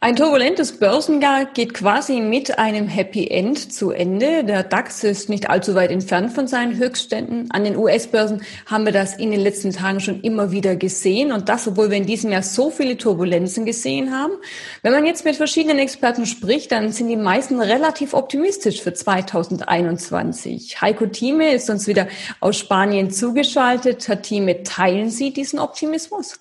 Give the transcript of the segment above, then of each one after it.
Ein turbulentes Börsenjahr geht quasi mit einem Happy End zu Ende. Der DAX ist nicht allzu weit entfernt von seinen Höchstständen. An den US-Börsen haben wir das in den letzten Tagen schon immer wieder gesehen. Und das, obwohl wir in diesem Jahr so viele Turbulenzen gesehen haben. Wenn man jetzt mit verschiedenen Experten spricht, dann sind die meisten relativ optimistisch für 2021. Heiko Thieme ist uns wieder aus Spanien zugeschaltet. Herr Thieme, teilen Sie diesen Optimismus?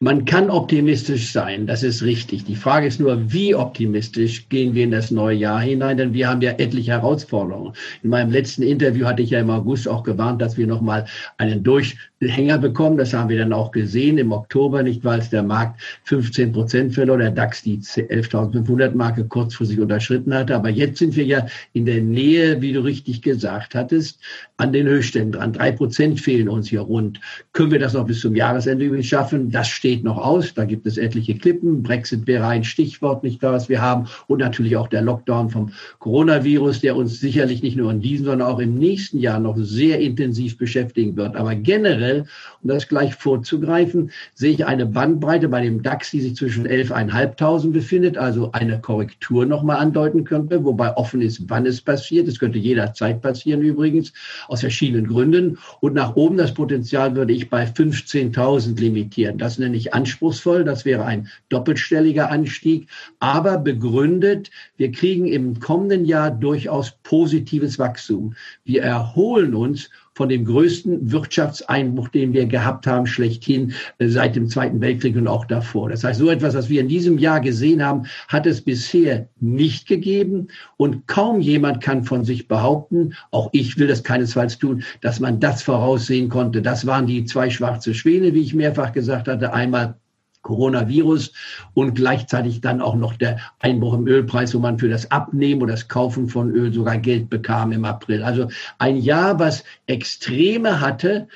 Man kann optimistisch sein, das ist richtig. Die Frage ist nur, wie optimistisch gehen wir in das neue Jahr hinein, denn wir haben ja etliche Herausforderungen. In meinem letzten Interview hatte ich ja im August auch gewarnt, dass wir nochmal einen Durchhänger bekommen. Das haben wir dann auch gesehen im Oktober, nicht weil es der Markt 15 Prozent verlor, der DAX die 11.500 Marke kurzfristig unterschritten hatte. Aber jetzt sind wir ja in der Nähe, wie du richtig gesagt hattest, an den Höchstständen dran. Drei Prozent fehlen uns hier rund. Können wir das noch bis zum Jahresende übrigens schaffen? Das steht steht noch aus. Da gibt es etliche Klippen. Brexit wäre ein Stichwort, nicht wahr, was wir haben. Und natürlich auch der Lockdown vom Coronavirus, der uns sicherlich nicht nur in diesem, sondern auch im nächsten Jahr noch sehr intensiv beschäftigen wird. Aber generell, um das gleich vorzugreifen, sehe ich eine Bandbreite bei dem DAX, die sich zwischen 11.500 befindet, also eine Korrektur nochmal andeuten könnte, wobei offen ist, wann es passiert. Es könnte jederzeit passieren übrigens, aus verschiedenen Gründen. Und nach oben das Potenzial würde ich bei 15.000 limitieren. Das nenne nicht anspruchsvoll, das wäre ein doppelstelliger Anstieg, aber begründet, wir kriegen im kommenden Jahr durchaus positives Wachstum. Wir erholen uns von dem größten Wirtschaftseinbruch, den wir gehabt haben, schlechthin äh, seit dem Zweiten Weltkrieg und auch davor. Das heißt, so etwas, was wir in diesem Jahr gesehen haben, hat es bisher nicht gegeben und kaum jemand kann von sich behaupten, auch ich will das keinesfalls tun, dass man das voraussehen konnte. Das waren die zwei schwarze Schwäne, wie ich mehrfach gesagt hatte. Einmal Coronavirus und gleichzeitig dann auch noch der Einbruch im Ölpreis, wo man für das Abnehmen oder das Kaufen von Öl sogar Geld bekam im April. Also ein Jahr, was Extreme hatte,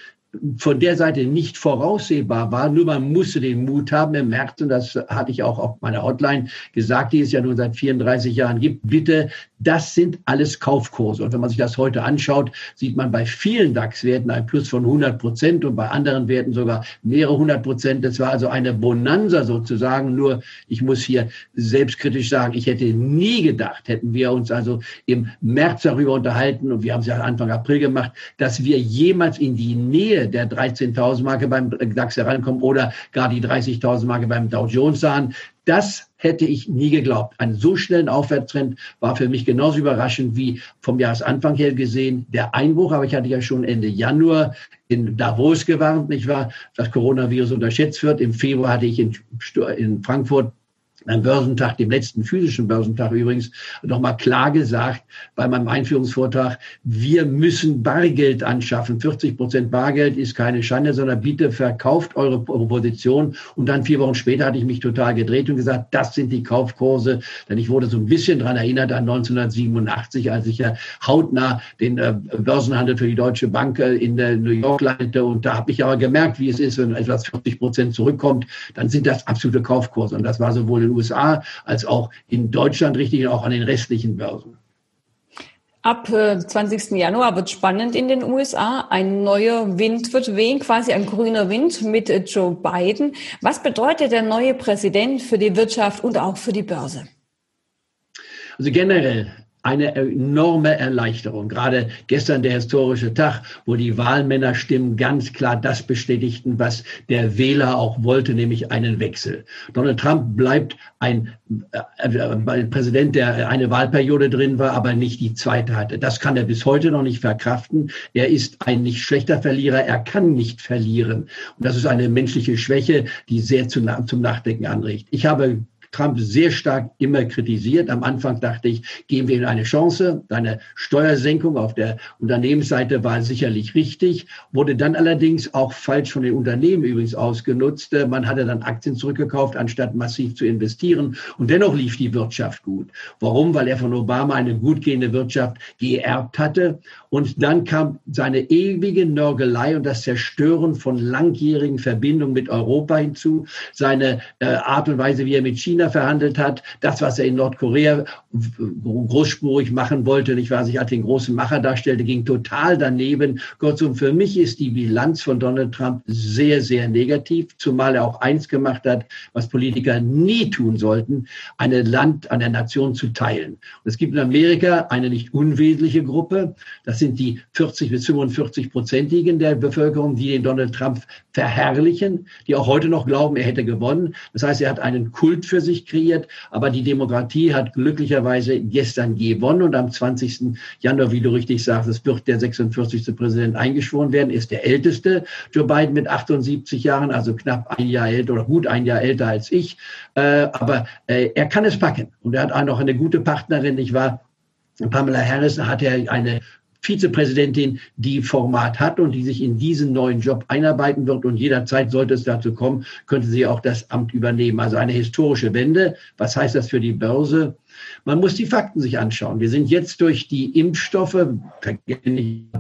von der Seite nicht voraussehbar war. Nur man musste den Mut haben im März, und das hatte ich auch auf meiner Hotline gesagt, die es ja nun seit 34 Jahren gibt. Bitte, das sind alles Kaufkurse. Und wenn man sich das heute anschaut, sieht man bei vielen DAX-Werten ein Plus von 100 Prozent und bei anderen Werten sogar mehrere hundert Prozent. Das war also eine Bonanza sozusagen. Nur ich muss hier selbstkritisch sagen, ich hätte nie gedacht, hätten wir uns also im März darüber unterhalten, und wir haben es ja Anfang April gemacht, dass wir jemals in die Nähe der 13.000 Marke beim DAX herankommen oder gar die 30.000 Marke beim Dow Jones sahen. Das hätte ich nie geglaubt. Einen so schnellen Aufwärtstrend war für mich genauso überraschend wie vom Jahresanfang her gesehen der Einbruch. Aber ich hatte ja schon Ende Januar in Davos gewarnt, nicht wahr, dass Coronavirus unterschätzt wird. Im Februar hatte ich in, in Frankfurt am Börsentag, dem letzten physischen Börsentag übrigens, nochmal klar gesagt bei meinem Einführungsvortrag, wir müssen Bargeld anschaffen. 40 Prozent Bargeld ist keine Schande, sondern bitte verkauft eure Position. Und dann vier Wochen später hatte ich mich total gedreht und gesagt, das sind die Kaufkurse. Denn ich wurde so ein bisschen dran erinnert an 1987, als ich ja hautnah den äh, Börsenhandel für die Deutsche Bank äh, in New York leitete. Und da habe ich aber gemerkt, wie es ist, wenn etwas 40 Prozent zurückkommt, dann sind das absolute Kaufkurse. Und das war sowohl in USA als auch in Deutschland richtig und auch an den restlichen Börsen. Ab 20. Äh, Januar wird spannend in den USA. Ein neuer Wind wird wehen, quasi ein grüner Wind mit äh, Joe Biden. Was bedeutet der neue Präsident für die Wirtschaft und auch für die Börse? Also generell eine enorme Erleichterung. Gerade gestern der historische Tag, wo die Wahlmännerstimmen ganz klar das bestätigten, was der Wähler auch wollte, nämlich einen Wechsel. Donald Trump bleibt ein, äh, ein Präsident, der eine Wahlperiode drin war, aber nicht die zweite hatte. Das kann er bis heute noch nicht verkraften. Er ist ein nicht schlechter Verlierer. Er kann nicht verlieren. Und das ist eine menschliche Schwäche, die sehr zum Nachdenken anregt. Ich habe Trump sehr stark immer kritisiert. Am Anfang dachte ich, geben wir ihm eine Chance. Eine Steuersenkung auf der Unternehmensseite war sicherlich richtig, wurde dann allerdings auch falsch von den Unternehmen übrigens ausgenutzt. Man hatte dann Aktien zurückgekauft, anstatt massiv zu investieren. Und dennoch lief die Wirtschaft gut. Warum? Weil er von Obama eine gut gehende Wirtschaft geerbt hatte. Und dann kam seine ewige Nörgelei und das Zerstören von langjährigen Verbindungen mit Europa hinzu, seine äh, Art und Weise, wie er mit China verhandelt hat, das, was er in Nordkorea großspurig machen wollte, nicht wahr, sich als den großen Macher darstellte, ging total daneben. Kurzum, für mich ist die Bilanz von Donald Trump sehr, sehr negativ, zumal er auch eins gemacht hat, was Politiker nie tun sollten, eine Land, eine Nation zu teilen. Und es gibt in Amerika eine nicht unwesentliche Gruppe, das sind die 40 bis 45 Prozentigen der Bevölkerung, die den Donald Trump verherrlichen, die auch heute noch glauben, er hätte gewonnen. Das heißt, er hat einen Kult für sich kreiert, aber die Demokratie hat glücklicherweise gestern gewonnen und am 20. Januar, wie du richtig sagst, es wird der 46. Präsident eingeschworen werden, ist der älteste. Joe Biden mit 78 Jahren, also knapp ein Jahr älter oder gut ein Jahr älter als ich. Äh, aber äh, er kann es packen und er hat auch noch eine gute Partnerin. Ich war Pamela Harris hat er eine Vizepräsidentin, die Format hat und die sich in diesen neuen Job einarbeiten wird. Und jederzeit sollte es dazu kommen, könnte sie auch das Amt übernehmen. Also eine historische Wende. Was heißt das für die Börse? Man muss die Fakten sich anschauen. Wir sind jetzt durch die Impfstoffe,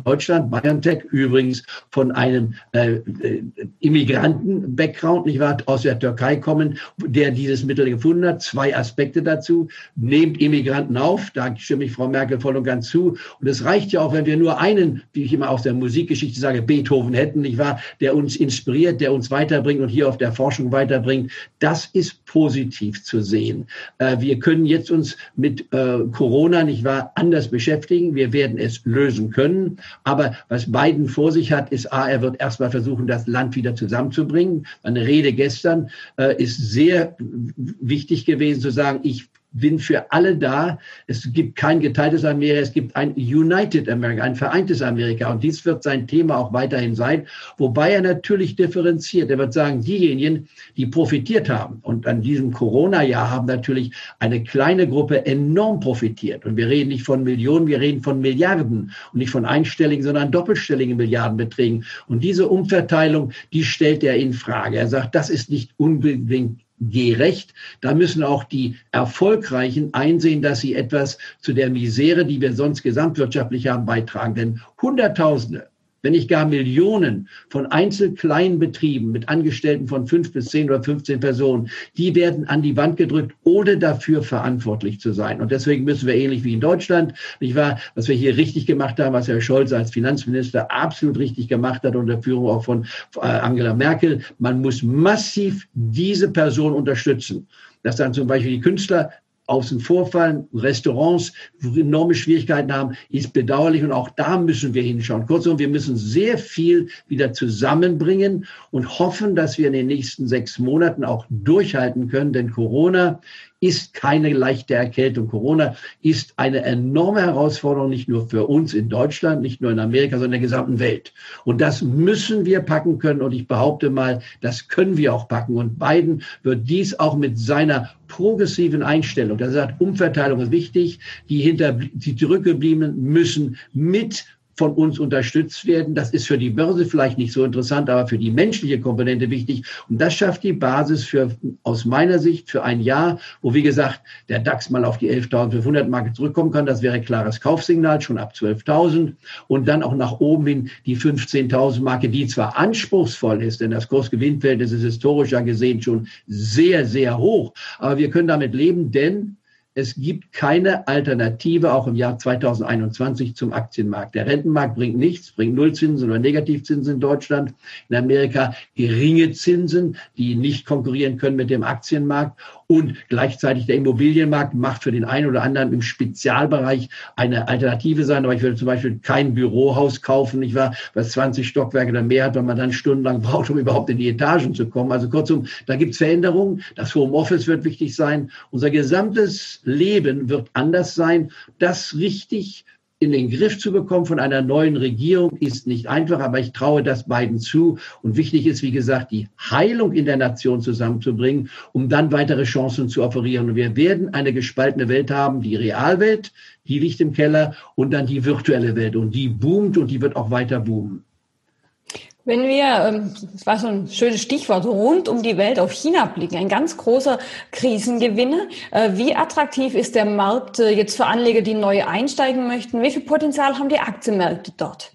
Deutschland, BioNTech, übrigens von einem äh, äh, Immigranten-Background, nicht wahr, aus der Türkei kommen, der dieses Mittel gefunden hat. Zwei Aspekte dazu. Nehmt Immigranten auf, da stimme ich Frau Merkel voll und ganz zu. Und es reicht ja auch, wenn wir nur einen, wie ich immer aus der Musikgeschichte sage, Beethoven hätten, nicht wahr, der uns inspiriert, der uns weiterbringt und hier auf der Forschung weiterbringt. Das ist positiv zu sehen. Äh, wir können jetzt uns mit äh, Corona nicht wahr anders beschäftigen. Wir werden es lösen können. Aber was Biden vor sich hat, ist A, er wird erstmal versuchen, das Land wieder zusammenzubringen. Eine Rede gestern äh, ist sehr wichtig gewesen zu sagen, ich bin für alle da. Es gibt kein geteiltes Amerika, es gibt ein United America, ein vereintes Amerika. Und dies wird sein Thema auch weiterhin sein, wobei er natürlich differenziert. Er wird sagen, diejenigen, die profitiert haben und an diesem Corona-Jahr haben natürlich eine kleine Gruppe enorm profitiert. Und wir reden nicht von Millionen, wir reden von Milliarden und nicht von einstelligen, sondern doppelstelligen Milliardenbeträgen. Und diese Umverteilung, die stellt er in Frage. Er sagt, das ist nicht unbedingt gerecht. Da müssen auch die Erfolgreichen einsehen, dass sie etwas zu der Misere, die wir sonst gesamtwirtschaftlich haben, beitragen. Denn Hunderttausende wenn nicht gar Millionen von einzelkleinen Betrieben mit Angestellten von fünf bis zehn oder 15 Personen, die werden an die Wand gedrückt, ohne dafür verantwortlich zu sein. Und deswegen müssen wir ähnlich wie in Deutschland, nicht wahr, was wir hier richtig gemacht haben, was Herr Scholz als Finanzminister absolut richtig gemacht hat unter Führung auch von äh, Angela Merkel, man muss massiv diese Person unterstützen dass dann zum Beispiel die Künstler außen vorfallen, Restaurants enorme Schwierigkeiten haben, ist bedauerlich und auch da müssen wir hinschauen. Kurzum, wir müssen sehr viel wieder zusammenbringen und hoffen, dass wir in den nächsten sechs Monaten auch durchhalten können, denn Corona ist keine leichte Erkältung. Corona ist eine enorme Herausforderung, nicht nur für uns in Deutschland, nicht nur in Amerika, sondern in der gesamten Welt. Und das müssen wir packen können. Und ich behaupte mal, das können wir auch packen. Und Biden wird dies auch mit seiner progressiven Einstellung, das sagt, Umverteilung ist wichtig, die hinter, die zurückgebliebenen müssen mit von uns unterstützt werden. Das ist für die Börse vielleicht nicht so interessant, aber für die menschliche Komponente wichtig. Und das schafft die Basis für, aus meiner Sicht, für ein Jahr, wo, wie gesagt, der DAX mal auf die 11.500 Marke zurückkommen kann. Das wäre klares Kaufsignal, schon ab 12.000. Und dann auch nach oben hin die 15.000 Marke, die zwar anspruchsvoll ist, denn das Kursgewinnverhältnis ist historisch ja gesehen schon sehr, sehr hoch. Aber wir können damit leben, denn es gibt keine Alternative, auch im Jahr 2021, zum Aktienmarkt. Der Rentenmarkt bringt nichts, bringt Nullzinsen oder Negativzinsen in Deutschland. In Amerika geringe Zinsen, die nicht konkurrieren können mit dem Aktienmarkt. Und gleichzeitig der Immobilienmarkt macht für den einen oder anderen im Spezialbereich eine Alternative sein. Aber ich würde zum Beispiel kein Bürohaus kaufen, nicht wahr, was 20 Stockwerke oder mehr hat, weil man dann stundenlang braucht, um überhaupt in die Etagen zu kommen. Also kurzum, da gibt es Veränderungen. Das Homeoffice wird wichtig sein. Unser gesamtes Leben wird anders sein. Das richtig in den Griff zu bekommen von einer neuen Regierung ist nicht einfach, aber ich traue das beiden zu. Und wichtig ist, wie gesagt, die Heilung in der Nation zusammenzubringen, um dann weitere Chancen zu offerieren. Und wir werden eine gespaltene Welt haben, die Realwelt, die liegt im Keller und dann die virtuelle Welt. Und die boomt und die wird auch weiter boomen. Wenn wir, ähm, das war so ein schönes Stichwort, rund um die Welt auf China blicken, ein ganz großer Krisengewinner. Äh, wie attraktiv ist der Markt äh, jetzt für Anleger, die neu einsteigen möchten? Wie viel Potenzial haben die Aktienmärkte dort?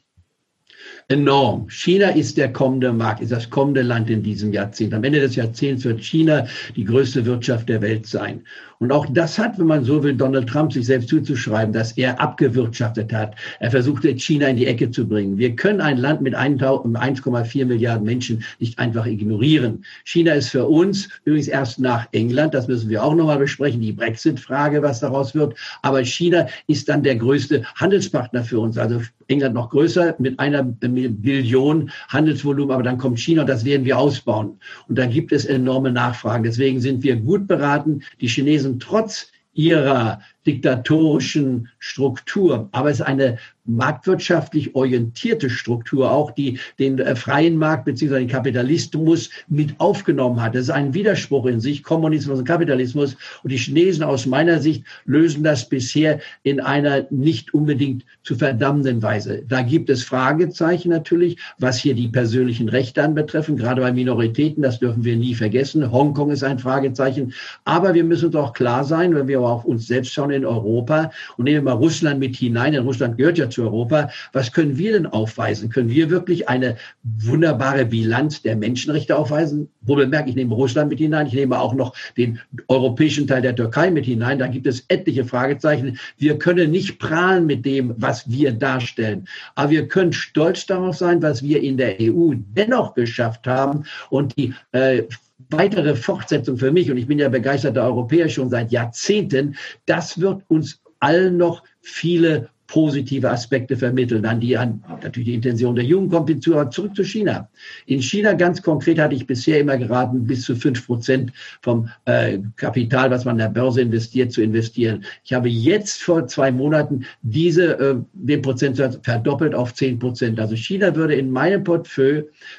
enorm. China ist der kommende Markt, ist das kommende Land in diesem Jahrzehnt. Am Ende des Jahrzehnts wird China die größte Wirtschaft der Welt sein. Und auch das hat, wenn man so will, Donald Trump sich selbst zuzuschreiben, dass er abgewirtschaftet hat. Er versuchte China in die Ecke zu bringen. Wir können ein Land mit 1,4 Milliarden Menschen nicht einfach ignorieren. China ist für uns übrigens erst nach England, das müssen wir auch nochmal besprechen, die Brexit-Frage, was daraus wird. Aber China ist dann der größte Handelspartner für uns. Also England noch größer mit einer Billion Handelsvolumen, aber dann kommt China und das werden wir ausbauen. Und da gibt es enorme Nachfragen. Deswegen sind wir gut beraten, die Chinesen trotz ihrer diktatorischen Struktur, aber es ist eine marktwirtschaftlich orientierte Struktur auch, die den äh, freien Markt bzw. den Kapitalismus mit aufgenommen hat. Das ist ein Widerspruch in sich, Kommunismus und Kapitalismus. Und die Chinesen aus meiner Sicht lösen das bisher in einer nicht unbedingt zu verdammenden Weise. Da gibt es Fragezeichen natürlich, was hier die persönlichen Rechte anbetreffen, gerade bei Minoritäten, das dürfen wir nie vergessen. Hongkong ist ein Fragezeichen. Aber wir müssen uns auch klar sein, wenn wir auf uns selbst schauen in Europa und nehmen wir mal Russland mit hinein, denn Russland gehört ja zu Europa. Was können wir denn aufweisen? Können wir wirklich eine wunderbare Bilanz der Menschenrechte aufweisen? Wo bemerkt, ich nehme Russland mit hinein, ich nehme auch noch den europäischen Teil der Türkei mit hinein. Da gibt es etliche Fragezeichen. Wir können nicht prahlen mit dem, was wir darstellen. Aber wir können stolz darauf sein, was wir in der EU dennoch geschafft haben und die äh, weitere Fortsetzung für mich, und ich bin ja begeisterter Europäer schon seit Jahrzehnten, das wird uns allen noch viele positive Aspekte vermitteln. Dann die an, natürlich die Intention der Jugend kommt hinzu, aber zurück zu China. In China ganz konkret hatte ich bisher immer geraten, bis zu fünf Prozent vom äh, Kapital, was man in der Börse investiert, zu investieren. Ich habe jetzt vor zwei Monaten diese, äh, den Prozentsatz verdoppelt auf zehn Prozent. Also China würde in meinem Portfolio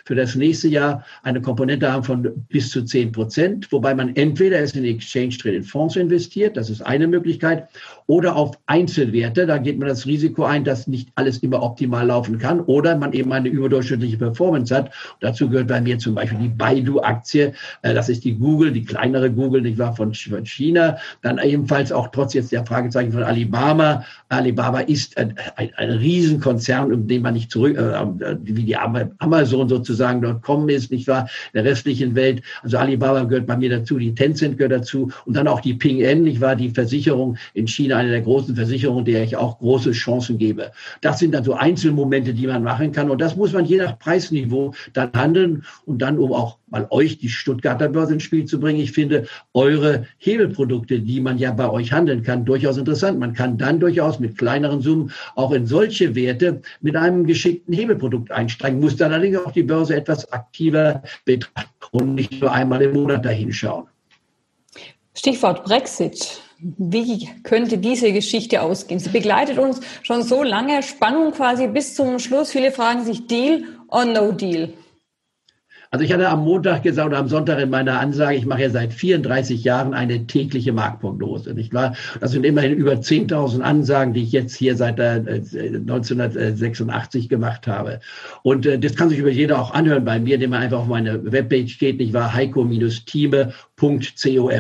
für das nächste Jahr eine Komponente haben von bis zu zehn Prozent, wobei man entweder es in Exchange Traded Fonds investiert, das ist eine Möglichkeit, oder auf Einzelwerte, da geht man das Risiko ein, dass nicht alles immer optimal laufen kann oder man eben eine überdurchschnittliche Performance hat. dazu gehört bei mir zum Beispiel die Baidu-Aktie, äh, das ist die Google, die kleinere Google, die war von China, dann ebenfalls auch trotz jetzt der Fragezeichen von Alibaba. Alibaba ist ein, ein, ein Riesenkonzern, um den man nicht zurück, äh, wie die Amazon sozusagen dort kommen ist, nicht wahr, der restlichen Welt. Also Alibaba gehört bei mir dazu, die Tencent gehört dazu und dann auch die Ping N, nicht wahr, die Versicherung in China eine der großen Versicherungen, der ich auch große Chancen gebe. Das sind dann so Einzelmomente, die man machen kann. Und das muss man je nach Preisniveau dann handeln und dann, um auch mal euch die Stuttgarter Börse ins Spiel zu bringen. Ich finde eure Hebelprodukte, die man ja bei euch handeln kann, durchaus interessant. Man kann dann durchaus mit kleineren Summen auch in solche Werte mit einem geschickten Hebelprodukt einsteigen, muss dann allerdings auch die Börse etwas aktiver betrachten und nicht nur einmal im Monat dahinschauen. Stichwort Brexit. Wie könnte diese Geschichte ausgehen? Sie begleitet uns schon so lange, Spannung quasi bis zum Schluss. Viele fragen sich Deal or No Deal. Also ich hatte am Montag gesagt oder am Sonntag in meiner Ansage, ich mache ja seit 34 Jahren eine tägliche Marktprognose, nicht wahr? Das sind immerhin über 10.000 Ansagen, die ich jetzt hier seit 1986 äh, gemacht habe. Und äh, das kann sich über jeder auch anhören bei mir, indem man einfach auf meine Webpage geht, nicht wahr? heiko-time.com,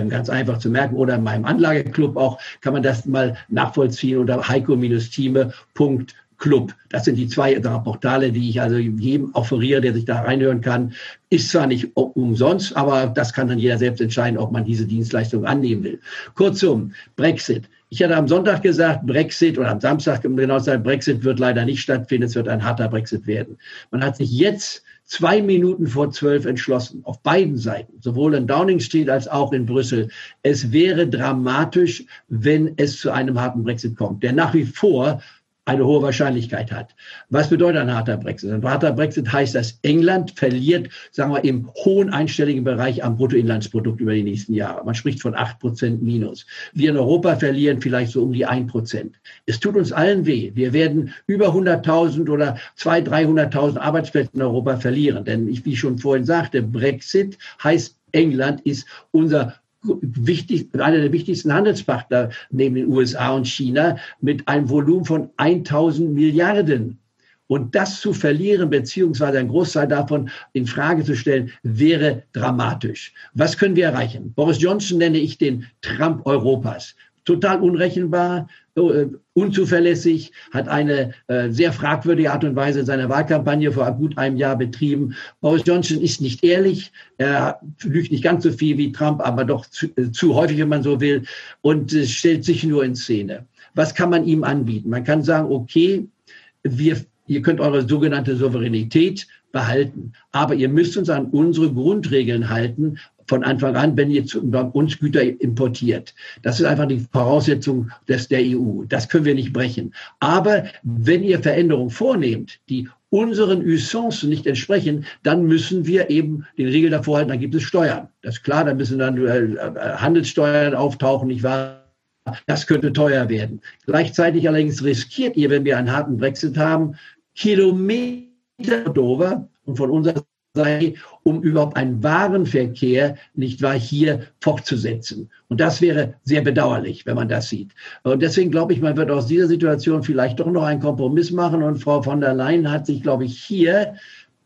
ganz einfach zu merken. Oder in meinem Anlageclub auch kann man das mal nachvollziehen unter heiko-time.com Club. Das sind die zwei Portale, die ich also jedem offeriere, der sich da reinhören kann. Ist zwar nicht umsonst, aber das kann dann jeder selbst entscheiden, ob man diese Dienstleistung annehmen will. Kurzum, Brexit. Ich hatte am Sonntag gesagt, Brexit oder am Samstag genau gesagt, Brexit wird leider nicht stattfinden. Es wird ein harter Brexit werden. Man hat sich jetzt zwei Minuten vor zwölf entschlossen, auf beiden Seiten, sowohl in Downing Street als auch in Brüssel. Es wäre dramatisch, wenn es zu einem harten Brexit kommt. Der nach wie vor eine hohe Wahrscheinlichkeit hat. Was bedeutet ein harter Brexit? Ein harter Brexit heißt, dass England verliert, sagen wir, im hohen einstelligen Bereich am Bruttoinlandsprodukt über die nächsten Jahre. Man spricht von acht Prozent Minus. Wir in Europa verlieren vielleicht so um die ein Prozent. Es tut uns allen weh. Wir werden über 100.000 oder 200.000, 300.000 Arbeitsplätze in Europa verlieren. Denn wie ich schon vorhin sagte, Brexit heißt, England ist unser wichtig, einer der wichtigsten Handelspartner neben den USA und China mit einem Volumen von 1000 Milliarden. Und das zu verlieren, beziehungsweise ein Großteil davon in Frage zu stellen, wäre dramatisch. Was können wir erreichen? Boris Johnson nenne ich den Trump Europas. Total unrechenbar, äh, unzuverlässig, hat eine äh, sehr fragwürdige Art und Weise seine Wahlkampagne vor gut einem Jahr betrieben. Boris Johnson ist nicht ehrlich, er lügt nicht ganz so viel wie Trump, aber doch zu, äh, zu häufig, wenn man so will, und äh, stellt sich nur in Szene. Was kann man ihm anbieten? Man kann sagen, okay, wir, ihr könnt eure sogenannte Souveränität behalten. Aber ihr müsst uns an unsere Grundregeln halten, von Anfang an, wenn ihr zu uns Güter importiert. Das ist einfach die Voraussetzung des, der EU. Das können wir nicht brechen. Aber wenn ihr Veränderungen vornehmt, die unseren Usancen nicht entsprechen, dann müssen wir eben den Regel davor halten, dann gibt es Steuern. Das ist klar, dann müssen dann äh, Handelssteuern auftauchen, nicht wahr? Das könnte teuer werden. Gleichzeitig allerdings riskiert ihr, wenn wir einen harten Brexit haben, Kilometer Dover und von unserer um überhaupt einen Warenverkehr, nicht wahr, hier fortzusetzen. Und das wäre sehr bedauerlich, wenn man das sieht. Und deswegen glaube ich, man wird aus dieser Situation vielleicht doch noch einen Kompromiss machen. Und Frau von der Leyen hat sich, glaube ich, hier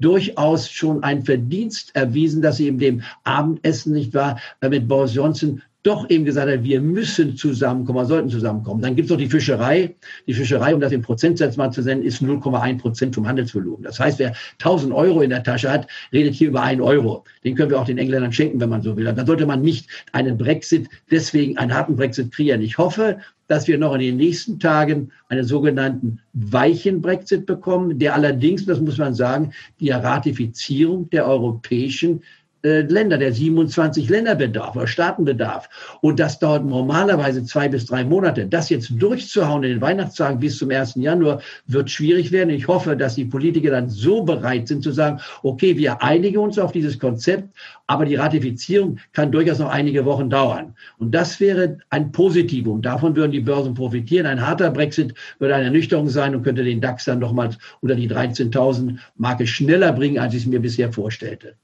durchaus schon ein Verdienst erwiesen, dass sie in dem Abendessen, nicht wahr, mit Boris Johnson doch eben gesagt hat, wir müssen zusammenkommen, wir sollten zusammenkommen. Dann gibt es noch die Fischerei. Die Fischerei, um das in Prozentsatz mal zu nennen, ist 0,1 Prozent vom Handelsvolumen. Das heißt, wer 1000 Euro in der Tasche hat, redet hier über einen Euro. Den können wir auch den Engländern schenken, wenn man so will. Dann sollte man nicht einen Brexit, deswegen einen harten Brexit kreieren. Ich hoffe, dass wir noch in den nächsten Tagen einen sogenannten weichen Brexit bekommen, der allerdings, das muss man sagen, die Ratifizierung der europäischen äh, Länder, der 27 Länder bedarf oder Staaten bedarf. Und das dauert normalerweise zwei bis drei Monate. Das jetzt durchzuhauen in den Weihnachtstagen bis zum 1. Januar wird schwierig werden. Ich hoffe, dass die Politiker dann so bereit sind zu sagen, okay, wir einigen uns auf dieses Konzept, aber die Ratifizierung kann durchaus noch einige Wochen dauern. Und das wäre ein Positivum. Davon würden die Börsen profitieren. Ein harter Brexit würde eine Ernüchterung sein und könnte den DAX dann nochmals unter die 13.000 Marke schneller bringen, als ich es mir bisher vorstellte.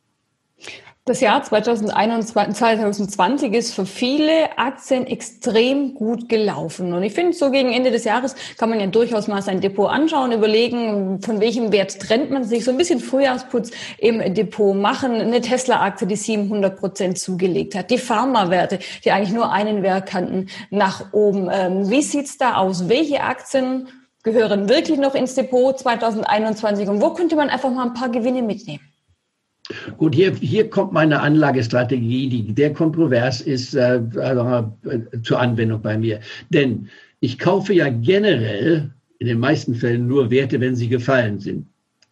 Das Jahr 2021, 2020 ist für viele Aktien extrem gut gelaufen. Und ich finde, so gegen Ende des Jahres kann man ja durchaus mal sein Depot anschauen, überlegen, von welchem Wert trennt man sich, so ein bisschen Frühjahrsputz im Depot machen. Eine Tesla-Aktie, die 700 Prozent zugelegt hat. Die Pharma-Werte, die eigentlich nur einen Wert kannten, nach oben. Ähm, wie sieht's da aus? Welche Aktien gehören wirklich noch ins Depot 2021? Und wo könnte man einfach mal ein paar Gewinne mitnehmen? Gut, hier, hier kommt meine Anlagestrategie, die sehr kontrovers ist, äh, also, äh, zur Anwendung bei mir. Denn ich kaufe ja generell in den meisten Fällen nur Werte, wenn sie gefallen sind.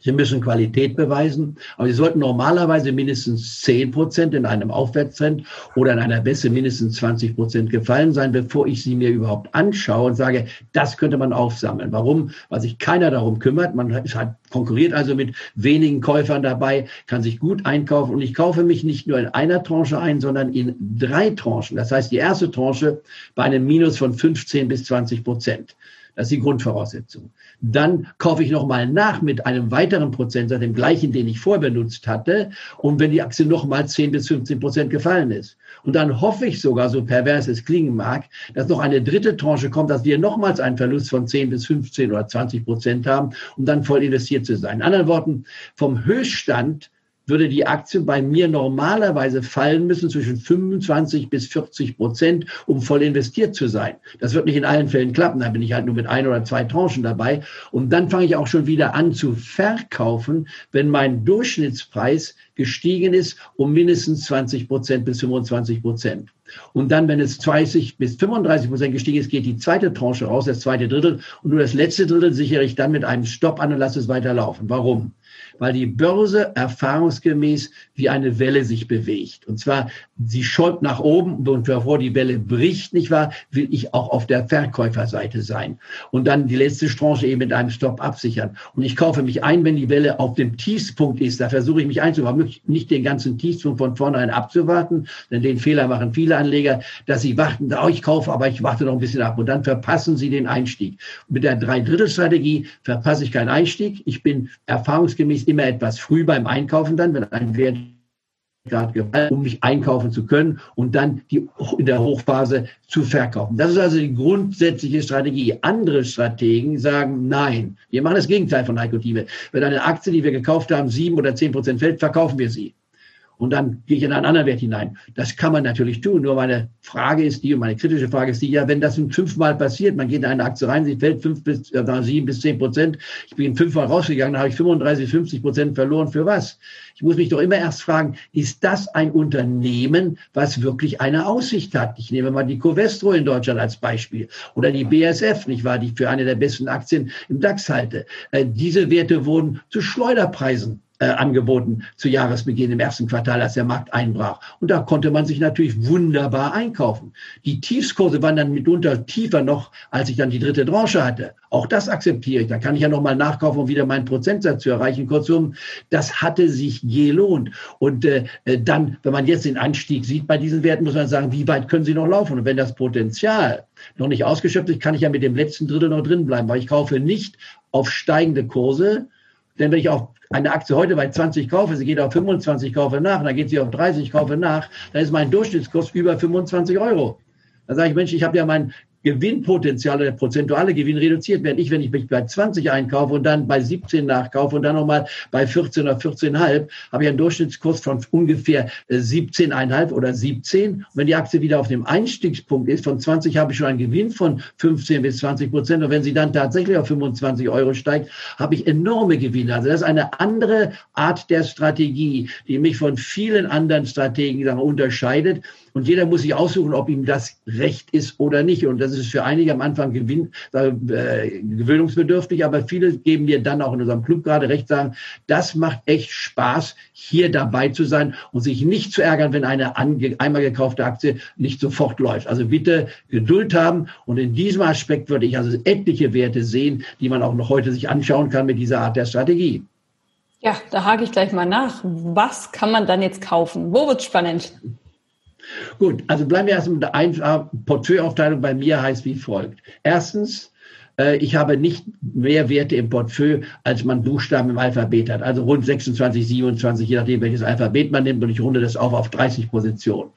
Sie müssen Qualität beweisen, aber Sie sollten normalerweise mindestens 10 Prozent in einem Aufwärtstrend oder in einer Bässe mindestens 20 Prozent gefallen sein, bevor ich sie mir überhaupt anschaue und sage, das könnte man aufsammeln. Warum? Weil sich keiner darum kümmert. Man hat, konkurriert also mit wenigen Käufern dabei, kann sich gut einkaufen und ich kaufe mich nicht nur in einer Tranche ein, sondern in drei Tranchen. Das heißt, die erste Tranche bei einem Minus von 15 bis 20 Prozent. Das ist die Grundvoraussetzung. Dann kaufe ich nochmal nach mit einem weiteren Prozentsatz, dem gleichen, den ich vorher benutzt hatte. Und wenn die Aktie nochmal 10 bis 15 Prozent gefallen ist. Und dann hoffe ich sogar, so pervers es klingen mag, dass noch eine dritte Tranche kommt, dass wir nochmals einen Verlust von 10 bis 15 oder 20 Prozent haben, um dann voll investiert zu sein. In anderen Worten, vom Höchststand würde die Aktie bei mir normalerweise fallen müssen zwischen 25 bis 40 Prozent, um voll investiert zu sein. Das wird nicht in allen Fällen klappen. Da bin ich halt nur mit ein oder zwei Tranchen dabei. Und dann fange ich auch schon wieder an zu verkaufen, wenn mein Durchschnittspreis gestiegen ist um mindestens 20 Prozent bis 25 Prozent. Und dann, wenn es 20 bis 35 Prozent gestiegen ist, geht die zweite Tranche raus, das zweite Drittel. Und nur das letzte Drittel sichere ich dann mit einem Stopp an und lasse es weiterlaufen. Warum? Weil die Börse erfahrungsgemäß wie eine Welle sich bewegt. Und zwar, sie schäumt nach oben und bevor die Welle bricht, nicht wahr, will ich auch auf der Verkäuferseite sein. Und dann die letzte Tranche eben mit einem Stop absichern. Und ich kaufe mich ein, wenn die Welle auf dem Tiefspunkt ist. Da versuche ich mich einzukaufen, nicht den ganzen Tiefspunkt von vornherein abzuwarten, denn den Fehler machen viele Anleger, dass sie warten, oh, ich kaufe, aber ich warte noch ein bisschen ab. Und dann verpassen sie den Einstieg. Mit der Dreidrittelstrategie verpasse ich keinen Einstieg. Ich bin erfahrungsgemäß immer etwas früh beim Einkaufen dann, wenn ein Wert gerade gefallen, um mich einkaufen zu können und dann die in der Hochphase zu verkaufen. Das ist also die grundsätzliche Strategie. Andere Strategen sagen, nein, wir machen das Gegenteil von Heiko Thieme. Wenn eine Aktie, die wir gekauft haben, sieben oder zehn Prozent fällt, verkaufen wir sie. Und dann gehe ich in einen anderen Wert hinein. Das kann man natürlich tun. Nur meine Frage ist die, und meine kritische Frage ist die, ja, wenn das fünfmal passiert, man geht in eine Aktie rein, sie fällt fünf bis äh, sieben bis zehn Prozent, ich bin fünfmal rausgegangen, dann habe ich 35, 50 Prozent verloren. Für was? Ich muss mich doch immer erst fragen, ist das ein Unternehmen, was wirklich eine Aussicht hat? Ich nehme mal die Covestro in Deutschland als Beispiel oder die BSF, nicht wahr, die ich für eine der besten Aktien im DAX halte. Äh, diese Werte wurden zu Schleuderpreisen äh, angeboten zu Jahresbeginn im ersten Quartal, als der Markt einbrach. Und da konnte man sich natürlich wunderbar einkaufen. Die Tiefskurse waren dann mitunter tiefer noch, als ich dann die dritte Tranche hatte. Auch das akzeptiere ich. Da kann ich ja nochmal nachkaufen, um wieder meinen Prozentsatz zu erreichen. Kurzum, das hatte sich gelohnt. Und äh, äh, dann, wenn man jetzt den Anstieg sieht bei diesen Werten, muss man sagen, wie weit können sie noch laufen? Und wenn das Potenzial noch nicht ausgeschöpft ist, kann ich ja mit dem letzten Drittel noch drin bleiben, weil ich kaufe nicht auf steigende Kurse, denn wenn ich auf eine Aktie heute bei 20 kaufe, sie geht auf 25, kaufe nach, dann geht sie auf 30, kaufe nach, dann ist mein Durchschnittskurs über 25 Euro. Dann sage ich, Mensch, ich habe ja mein Gewinnpotenzial, der prozentuale Gewinn reduziert, während ich, wenn ich mich bei 20 einkaufe und dann bei 17 nachkaufe und dann nochmal bei 14 oder 14,5, habe ich einen Durchschnittskurs von ungefähr 17,5 oder 17. Und wenn die Aktie wieder auf dem Einstiegspunkt ist, von 20 habe ich schon einen Gewinn von 15 bis 20 Prozent. Und wenn sie dann tatsächlich auf 25 Euro steigt, habe ich enorme Gewinne. Also das ist eine andere Art der Strategie, die mich von vielen anderen Strategen unterscheidet. Und jeder muss sich aussuchen, ob ihm das recht ist oder nicht. Und das ist für einige am Anfang gewinn, äh, gewöhnungsbedürftig, aber viele geben mir dann auch in unserem Club gerade recht, sagen, das macht echt Spaß, hier dabei zu sein und sich nicht zu ärgern, wenn eine einmal gekaufte Aktie nicht sofort läuft. Also bitte Geduld haben. Und in diesem Aspekt würde ich also etliche Werte sehen, die man auch noch heute sich anschauen kann mit dieser Art der Strategie. Ja, da hake ich gleich mal nach. Was kann man dann jetzt kaufen? Wo wird spannend? Gut, also bleiben wir erst mit der Portfolioaufteilung bei mir heißt wie folgt. Erstens, äh, ich habe nicht mehr Werte im Portfolio, als man Buchstaben im Alphabet hat. Also rund 26, 27, je nachdem, welches Alphabet man nimmt. Und ich runde das auf auf 30 Positionen.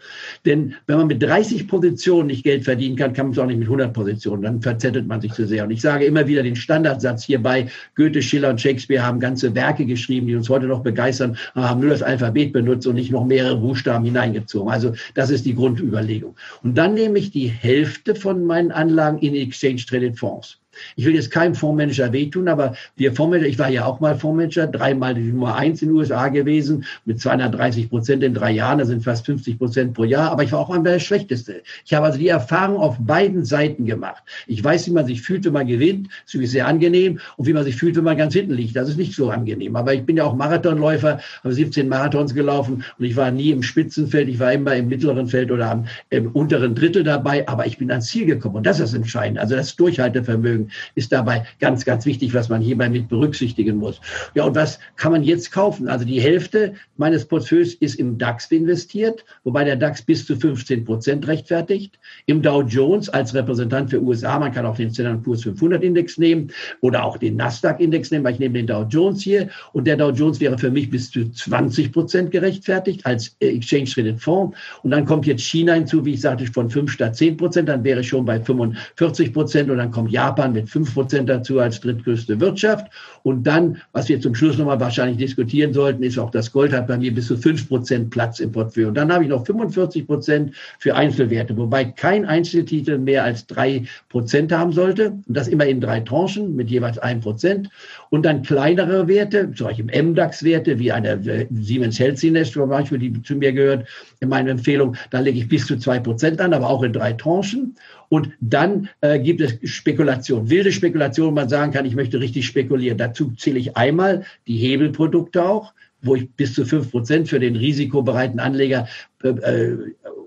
Denn wenn man mit 30 Positionen nicht Geld verdienen kann, kann man es auch nicht mit 100 Positionen. Dann verzettelt man sich zu sehr. Und ich sage immer wieder den Standardsatz hierbei. Goethe, Schiller und Shakespeare haben ganze Werke geschrieben, die uns heute noch begeistern, haben nur das Alphabet benutzt und nicht noch mehrere Buchstaben hineingezogen. Also das ist die Grundüberlegung. Und dann nehme ich die Hälfte von meinen Anlagen in Exchange Traded Fonds. Ich will jetzt keinem Fondsmanager wehtun, aber wir Fondsmanager, ich war ja auch mal Fondsmanager, dreimal die Nummer eins in den USA gewesen, mit 230 Prozent in drei Jahren, das sind fast 50 Prozent pro Jahr, aber ich war auch mal der Schlechteste. Ich habe also die Erfahrung auf beiden Seiten gemacht. Ich weiß, wie man sich fühlt, wenn man gewinnt, das ist sehr angenehm, und wie man sich fühlt, wenn man ganz hinten liegt, das ist nicht so angenehm. Aber ich bin ja auch Marathonläufer, habe 17 Marathons gelaufen und ich war nie im Spitzenfeld, ich war immer im mittleren Feld oder am, unteren Drittel dabei, aber ich bin ans Ziel gekommen und das ist entscheidend. Also das Durchhaltevermögen ist dabei ganz, ganz wichtig, was man hierbei mit berücksichtigen muss. Ja, und was kann man jetzt kaufen? Also die Hälfte meines Portfolios ist im DAX investiert, wobei der DAX bis zu 15 Prozent rechtfertigt. Im Dow Jones als Repräsentant für USA, man kann auch den Standard Poor's 500 Index nehmen oder auch den Nasdaq Index nehmen, weil ich nehme den Dow Jones hier und der Dow Jones wäre für mich bis zu 20 Prozent gerechtfertigt als äh, Exchange Traded Fonds. Und dann kommt jetzt China hinzu, wie ich sagte, von 5 statt 10 Prozent, dann wäre ich schon bei 45 Prozent und dann kommt Japan mit 5 Prozent dazu als drittgrößte Wirtschaft. Und dann, was wir zum Schluss nochmal wahrscheinlich diskutieren sollten, ist auch das Gold hat bei mir bis zu 5 Prozent Platz im Portfolio. Und dann habe ich noch 45 Prozent für Einzelwerte, wobei kein Einzeltitel mehr als drei Prozent haben sollte. Und das immer in drei Tranchen mit jeweils ein Prozent. Und dann kleinere Werte, zum Beispiel MDAX-Werte, wie eine äh, Siemens Healthiness zum Beispiel, die zu mir gehört, in meiner Empfehlung, da lege ich bis zu zwei Prozent an, aber auch in drei Tranchen. Und dann äh, gibt es Spekulation, wilde Spekulation, man sagen kann, ich möchte richtig spekulieren. Dazu zähle ich einmal die Hebelprodukte auch, wo ich bis zu fünf Prozent für den risikobereiten Anleger äh, äh,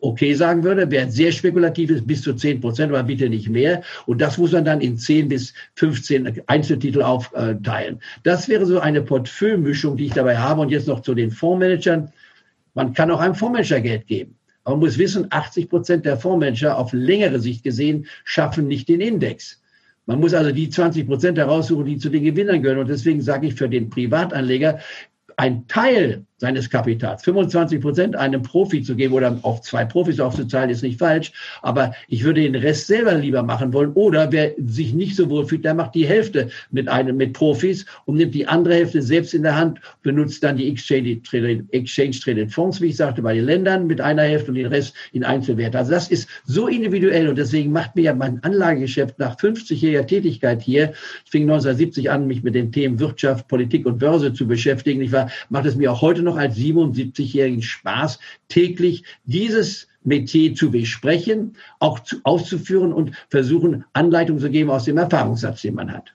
okay sagen würde. Wer sehr spekulativ ist, bis zu zehn Prozent, aber bitte nicht mehr. Und das muss man dann in zehn bis 15 Einzeltitel aufteilen. Das wäre so eine Portfoliomischung, die ich dabei habe. Und jetzt noch zu den Fondsmanagern. Man kann auch einem Fondsmanager Geld geben. Man muss wissen, 80 Prozent der Fondsmanager auf längere Sicht gesehen schaffen nicht den Index. Man muss also die 20 Prozent heraussuchen, die zu den Gewinnern gehören. Und deswegen sage ich für den Privatanleger, ein Teil seines Kapitals. 25 Prozent einem Profi zu geben oder auf zwei Profis aufzuzahlen, ist nicht falsch. Aber ich würde den Rest selber lieber machen wollen. Oder wer sich nicht so wohl fühlt, der macht die Hälfte mit einem, mit Profis und nimmt die andere Hälfte selbst in der Hand, benutzt dann die Exchange Traded, Exchange Traded Fonds, wie ich sagte, bei den Ländern mit einer Hälfte und den Rest in Einzelwerte. Also das ist so individuell und deswegen macht mir ja mein Anlagegeschäft nach 50-jähriger Tätigkeit hier, ich fing 1970 an, mich mit den Themen Wirtschaft, Politik und Börse zu beschäftigen. Ich war, macht es mir auch heute noch als 77-jährigen Spaß, täglich dieses Metier zu besprechen, auch zu, auszuführen und versuchen, Anleitung zu geben aus dem Erfahrungssatz, den man hat.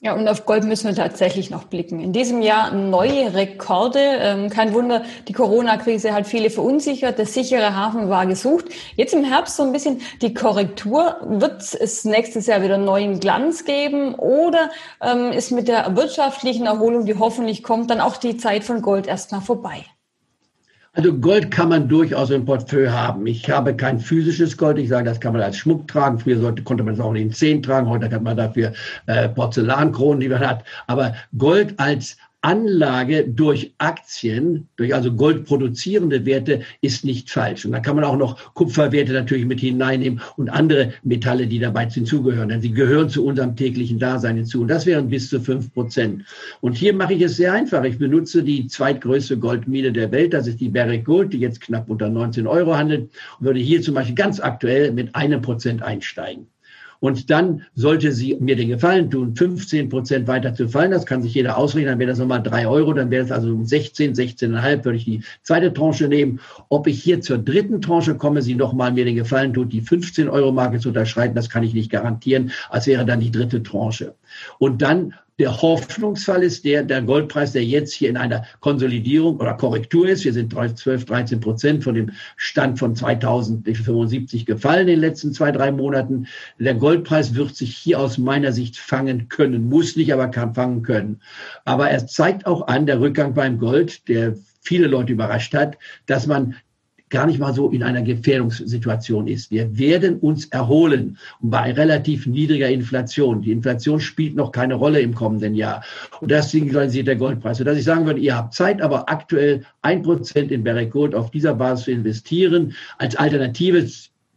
Ja, und auf Gold müssen wir tatsächlich noch blicken. In diesem Jahr neue Rekorde. Ähm, kein Wunder, die Corona-Krise hat viele verunsichert. Der sichere Hafen war gesucht. Jetzt im Herbst so ein bisschen die Korrektur. Wird es nächstes Jahr wieder neuen Glanz geben? Oder ähm, ist mit der wirtschaftlichen Erholung, die hoffentlich kommt, dann auch die Zeit von Gold erstmal vorbei? Also Gold kann man durchaus im Portfolio haben. Ich habe kein physisches Gold. Ich sage, das kann man als Schmuck tragen. Früher sollte, konnte man es auch in den Zehen tragen. Heute hat man dafür äh, Porzellankronen, die man hat. Aber Gold als Anlage durch Aktien, durch also goldproduzierende Werte ist nicht falsch. Und da kann man auch noch Kupferwerte natürlich mit hineinnehmen und andere Metalle, die dabei hinzugehören. Denn sie gehören zu unserem täglichen Dasein hinzu. Und das wären bis zu fünf Prozent. Und hier mache ich es sehr einfach. Ich benutze die zweitgrößte Goldmine der Welt. Das ist die Barrick Gold, die jetzt knapp unter 19 Euro handelt. Und würde hier zum Beispiel ganz aktuell mit einem Prozent einsteigen. Und dann sollte sie mir den Gefallen tun, 15 Prozent weiter zu fallen. Das kann sich jeder ausrechnen. Dann wäre das nochmal drei Euro. Dann wäre es also 16, 16,5 würde ich die zweite Tranche nehmen. Ob ich hier zur dritten Tranche komme, sie nochmal mir den Gefallen tut, die 15 Euro Marke zu unterschreiten, das kann ich nicht garantieren. Als wäre dann die dritte Tranche. Und dann der Hoffnungsfall ist der, der Goldpreis, der jetzt hier in einer Konsolidierung oder Korrektur ist. Wir sind 12, 13 Prozent von dem Stand von 2075 gefallen in den letzten zwei, drei Monaten. Der Goldpreis wird sich hier aus meiner Sicht fangen können, muss nicht, aber kann fangen können. Aber er zeigt auch an, der Rückgang beim Gold, der viele Leute überrascht hat, dass man gar nicht mal so in einer Gefährdungssituation ist. Wir werden uns erholen und bei relativ niedriger Inflation. Die Inflation spielt noch keine Rolle im kommenden Jahr. Und das signalisiert der Goldpreis. Sodass ich sagen würde, ihr habt Zeit, aber aktuell ein Prozent in Barrick Gold auf dieser Basis zu investieren. Als Alternative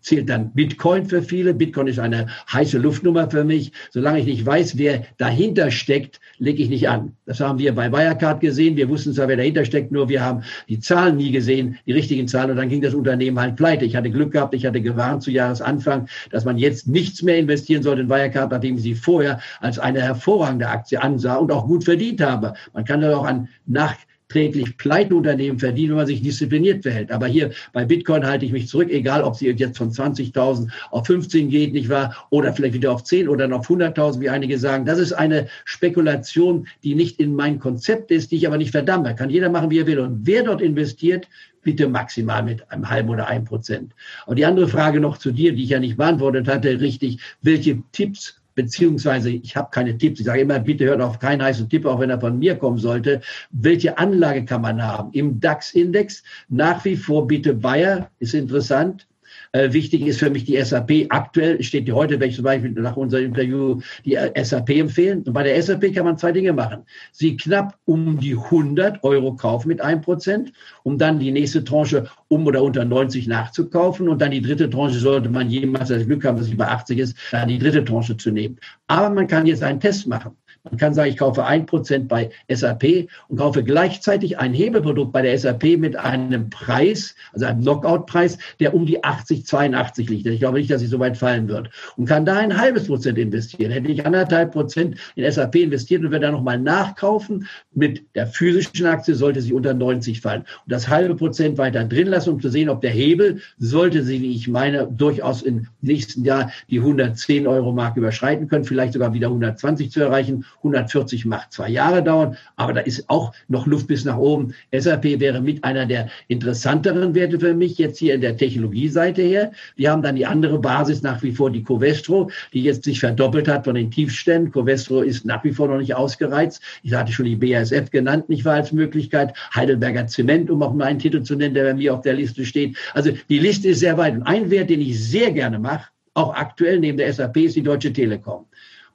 zählt dann Bitcoin für viele. Bitcoin ist eine heiße Luftnummer für mich. Solange ich nicht weiß, wer dahinter steckt, lege ich nicht an. Das haben wir bei Wirecard gesehen. Wir wussten zwar, wer dahinter steckt, nur wir haben die Zahlen nie gesehen, die richtigen Zahlen. Und dann ging das Unternehmen halt pleite. Ich hatte Glück gehabt, ich hatte gewarnt zu Jahresanfang, dass man jetzt nichts mehr investieren sollte in Wirecard, nachdem ich sie vorher als eine hervorragende Aktie ansah und auch gut verdient habe. Man kann das auch an nach nachträglich Pleitenunternehmen verdienen, wenn man sich diszipliniert verhält. Aber hier bei Bitcoin halte ich mich zurück, egal ob sie jetzt von 20.000 auf 15 geht, nicht wahr? Oder vielleicht wieder auf 10 oder noch 100.000, wie einige sagen. Das ist eine Spekulation, die nicht in mein Konzept ist, die ich aber nicht verdamme. Kann jeder machen, wie er will. Und wer dort investiert, bitte maximal mit einem halben oder ein Prozent. Und die andere Frage noch zu dir, die ich ja nicht beantwortet hatte, richtig, welche Tipps beziehungsweise ich habe keine Tipps. Ich sage immer, bitte hört auf keinen heißen Tipp, auch wenn er von mir kommen sollte. Welche Anlage kann man haben? Im DAX-Index nach wie vor bitte Bayer, ist interessant. Äh, wichtig ist für mich die SAP. Aktuell steht die heute, ich zum Beispiel nach unserem Interview die äh, SAP empfehlen. Und bei der SAP kann man zwei Dinge machen. Sie knapp um die 100 Euro kaufen mit einem Prozent, um dann die nächste Tranche um oder unter 90 nachzukaufen. Und dann die dritte Tranche sollte man jemals das Glück haben, dass sie bei 80 ist, dann die dritte Tranche zu nehmen. Aber man kann jetzt einen Test machen. Man kann sagen, ich kaufe ein Prozent bei SAP und kaufe gleichzeitig ein Hebelprodukt bei der SAP mit einem Preis, also einem Knockout-Preis, der um die 80, 82 liegt. Ich glaube nicht, dass ich so weit fallen wird. Und kann da ein halbes Prozent investieren. Hätte ich anderthalb Prozent in SAP investiert und würde dann nochmal nachkaufen mit der physischen Aktie, sollte sie unter 90 fallen. Und das halbe Prozent weiter drin lassen, um zu sehen, ob der Hebel, sollte sie, wie ich meine, durchaus im nächsten Jahr die 110 Euro Mark überschreiten können, vielleicht sogar wieder 120 zu erreichen 140 macht zwei Jahre dauern, aber da ist auch noch Luft bis nach oben. SAP wäre mit einer der interessanteren Werte für mich jetzt hier in der Technologieseite her. Wir haben dann die andere Basis nach wie vor, die Covestro, die jetzt sich verdoppelt hat von den Tiefständen. Covestro ist nach wie vor noch nicht ausgereizt. Ich hatte schon die BASF genannt, nicht wahr, als Möglichkeit. Heidelberger Zement, um auch mal einen Titel zu nennen, der bei mir auf der Liste steht. Also die Liste ist sehr weit. Und ein Wert, den ich sehr gerne mache, auch aktuell neben der SAP, ist die Deutsche Telekom.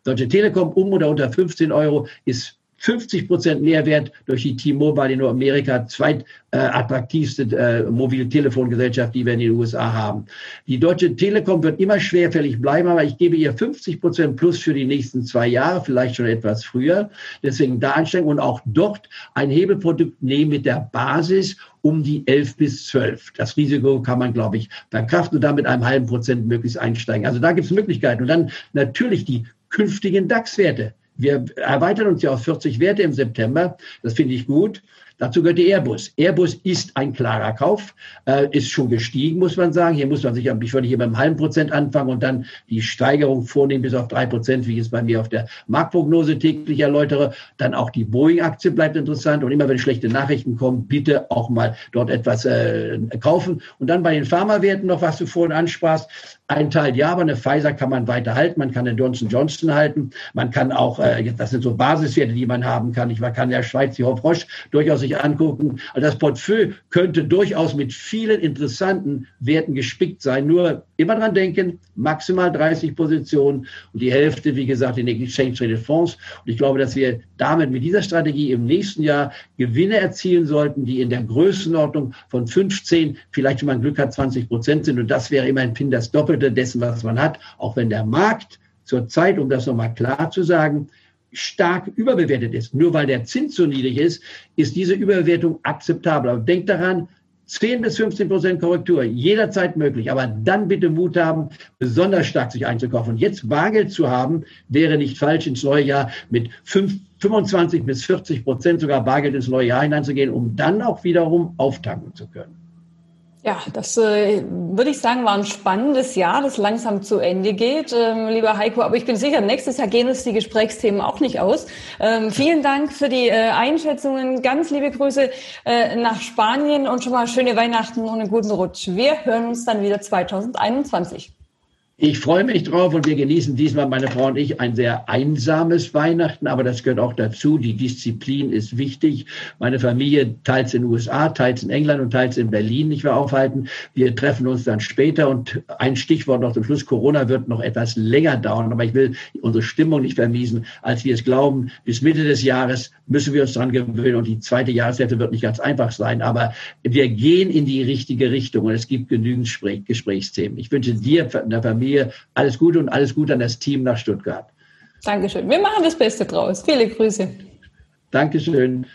Deutsche Telekom um oder unter 15 Euro ist 50 Prozent Mehrwert durch die T-Mobile in Amerika, zweitattraktivste äh, äh, Mobiltelefongesellschaft, die wir in den USA haben. Die Deutsche Telekom wird immer schwerfällig bleiben, aber ich gebe ihr 50 Prozent plus für die nächsten zwei Jahre, vielleicht schon etwas früher. Deswegen da einsteigen und auch dort ein Hebelprodukt nehmen mit der Basis um die 11 bis 12. Das Risiko kann man, glaube ich, verkraften und damit einem halben Prozent möglichst einsteigen. Also da gibt es Möglichkeiten. Und dann natürlich die künftigen DAX-Werte. Wir erweitern uns ja auf 40 Werte im September. Das finde ich gut. Dazu gehört die Airbus. Airbus ist ein klarer Kauf, äh, ist schon gestiegen, muss man sagen. Hier muss man sich, ich würde hier beim halben Prozent anfangen und dann die Steigerung vornehmen bis auf drei Prozent, wie ich es bei mir auf der Marktprognose täglich erläutere. Dann auch die Boeing-Aktie bleibt interessant und immer wenn schlechte Nachrichten kommen, bitte auch mal dort etwas äh, kaufen. Und dann bei den Pharmawerten noch, was du vorhin ansprachst. Ein Teil ja, aber eine Pfizer kann man weiter halten, man kann eine Johnson Johnson halten, man kann auch, äh, das sind so Basiswerte, die man haben kann. Ich kann ja Schweiz, die Hoffrosch durchaus sich angucken. Also das Portfolio könnte durchaus mit vielen interessanten Werten gespickt sein. Nur immer dran denken, maximal 30 Positionen und die Hälfte, wie gesagt, in den Exchange Traded Fonds. Und ich glaube, dass wir damit mit dieser Strategie im nächsten Jahr Gewinne erzielen sollten, die in der Größenordnung von 15, vielleicht wenn man Glück hat, 20 Prozent sind. Und das wäre immerhin das Doppelte dessen, was man hat, auch wenn der Markt zurzeit, um das nochmal klar zu sagen, stark überbewertet ist. Nur weil der Zins so niedrig ist, ist diese Überbewertung akzeptabel. Aber denkt daran, 10 bis 15 Prozent Korrektur, jederzeit möglich. Aber dann bitte Mut haben, besonders stark sich einzukaufen. Und jetzt Bargeld zu haben, wäre nicht falsch, ins neue Jahr mit 5, 25 bis 40 Prozent sogar Bargeld ins neue Jahr hineinzugehen, um dann auch wiederum auftanken zu können. Ja, das äh, würde ich sagen, war ein spannendes Jahr, das langsam zu Ende geht, ähm, lieber Heiko. Aber ich bin sicher, nächstes Jahr gehen uns die Gesprächsthemen auch nicht aus. Ähm, vielen Dank für die äh, Einschätzungen. Ganz liebe Grüße äh, nach Spanien und schon mal schöne Weihnachten und einen guten Rutsch. Wir hören uns dann wieder 2021. Ich freue mich drauf und wir genießen diesmal, meine Frau und ich, ein sehr einsames Weihnachten, aber das gehört auch dazu. Die Disziplin ist wichtig. Meine Familie teils in den USA, teils in England und teils in Berlin nicht mehr aufhalten. Wir treffen uns dann später und ein Stichwort noch zum Schluss. Corona wird noch etwas länger dauern, aber ich will unsere Stimmung nicht vermiesen, als wir es glauben. Bis Mitte des Jahres müssen wir uns dran gewöhnen und die zweite Jahreshälfte wird nicht ganz einfach sein, aber wir gehen in die richtige Richtung und es gibt genügend Gesprächsthemen. Ich wünsche dir, der Familie, mir alles Gute und alles Gute an das Team nach Stuttgart. Dankeschön. Wir machen das Beste draus. Viele Grüße. Dankeschön.